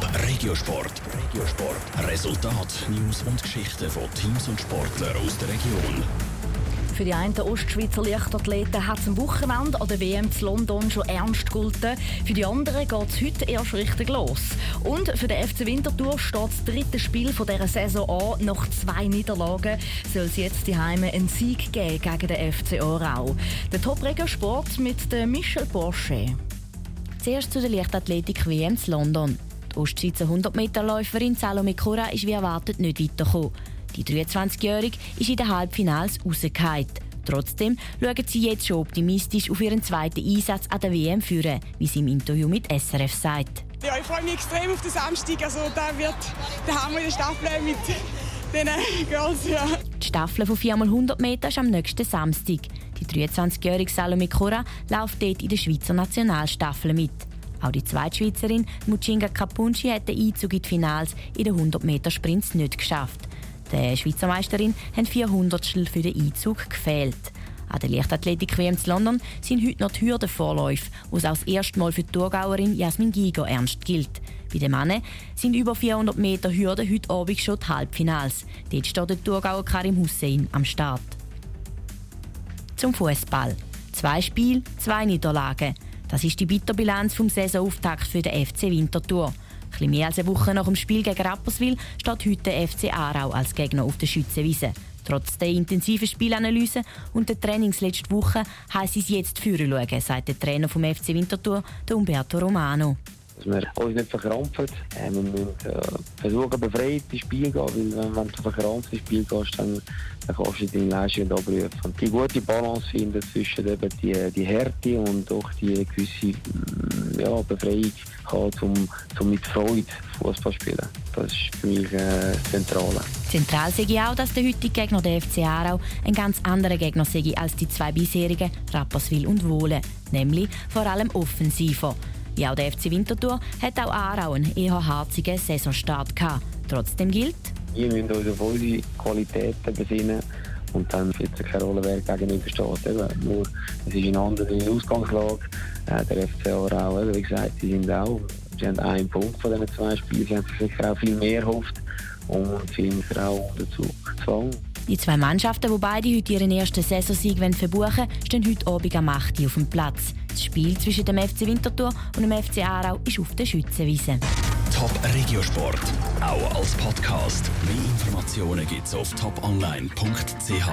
Top Regiosport. Regiosport. Resultat, News und Geschichten von Teams und Sportlern aus der Region. Für die einen Ostschweizer Leichtathleten hat es am Wochenende an der WM zu London schon ernst gegolten. Für die anderen geht es heute erst richtig los. Und für den FC Winterthur steht das dritte Spiel von dieser Saison an. Nach zwei Niederlagen soll es jetzt die Heime einen Sieg geben gegen den FC Aarau. Der top Sport mit Michel Porsche. Zuerst zu der Leichtathletik WM zu London. Die Ostschweizer 100-Meter-Läuferin Salome Cora ist wie erwartet nicht weitergekommen. Die 23-Jährige ist in den Halbfinals rausgefallen. Trotzdem schauen sie jetzt schon optimistisch auf ihren zweiten Einsatz an der WM führen, wie sie im Interview mit SRF sagt. Ja, ich freue mich extrem auf den Samstag. Also, da wird der Hammer in der Staffel mit den Girls. Ja. Die Staffel von 4x100 Meter ist am nächsten Samstag. Die 23-jährige Salome Cora läuft dort in der Schweizer Nationalstaffel mit. Auch die Zweitschweizerin Muchinga Capunci hat den Einzug in die Finals in den 100 Meter Sprints nicht geschafft. Der Schweizer Meisterin haben 400 für den Einzug gefehlt. An der Leichtathletik WM in London sind heute noch die Hürdenvorläufe, wo es auch das erste Mal für die Thurgauerin Jasmin Giger ernst gilt. Bei den Männern sind über 400 Meter Hürden heute Abend schon die Halbfinals. Dort steht der Thurgauer Karim Hussein am Start. Zum Fußball. Zwei Spiele, zwei Niederlagen. Das ist die Bitterbilanz vom Saisonauftakt für den FC Winterthur. Ein mehr als eine Woche nach dem Spiel gegen Rapperswil steht heute der FC Aarau als Gegner auf der Schützenwiese. Trotz der intensiven Spielanalyse und der Trainings letzte Woche heisst es jetzt führen schauen, sagt der Trainer vom FC Winterthur, Umberto Romano dass wir uns nicht verkrampfen. Äh, wir müssen äh, versuchen, befreit ins Spiel zu gehen, weil wenn du verkrampft ins Spiel gehst, dann, dann kannst du deine Leistung abrufen. Und die gute Balance finden zwischen eben die, die Härte und auch die gewisse mm, ja, Befreiung kann, um, um mit Freude Fußball spielen. Das ist für mich äh, zentral. Zentral sehe ich auch, dass der heutige Gegner der FC Aarau ein ganz anderer Gegner sei als die zwei bisherigen Rapperswil und Wohlen, nämlich vor allem offensiver. Wie auch der FC Winterthur hat auch Aarau einen eher harzigen Saisonstart gehabt. Trotzdem gilt, wir müssen uns auf unsere Qualitäten besinnen und dann spielt es keine Rolle, wer gegenübersteht. Eben, nur, es ist eine andere Ausgangslage. Äh, der FC Aarau, wie gesagt, sie sind auch, sie haben einen Punkt von diesen zwei Spielen, sie haben sich sicher auch viel mehr erhofft und sie haben auch dazu gezwungen. Die zwei Mannschaften, die beide heute ihren ersten Saisonsieg verbuchen stehen heute Abend am 8 auf dem Platz. Das Spiel zwischen dem FC Winterthur und dem FC Aarau ist auf der Schützenwiese. Top Regiosport, auch als Podcast. Mehr Informationen gibt's auf toponline.ch.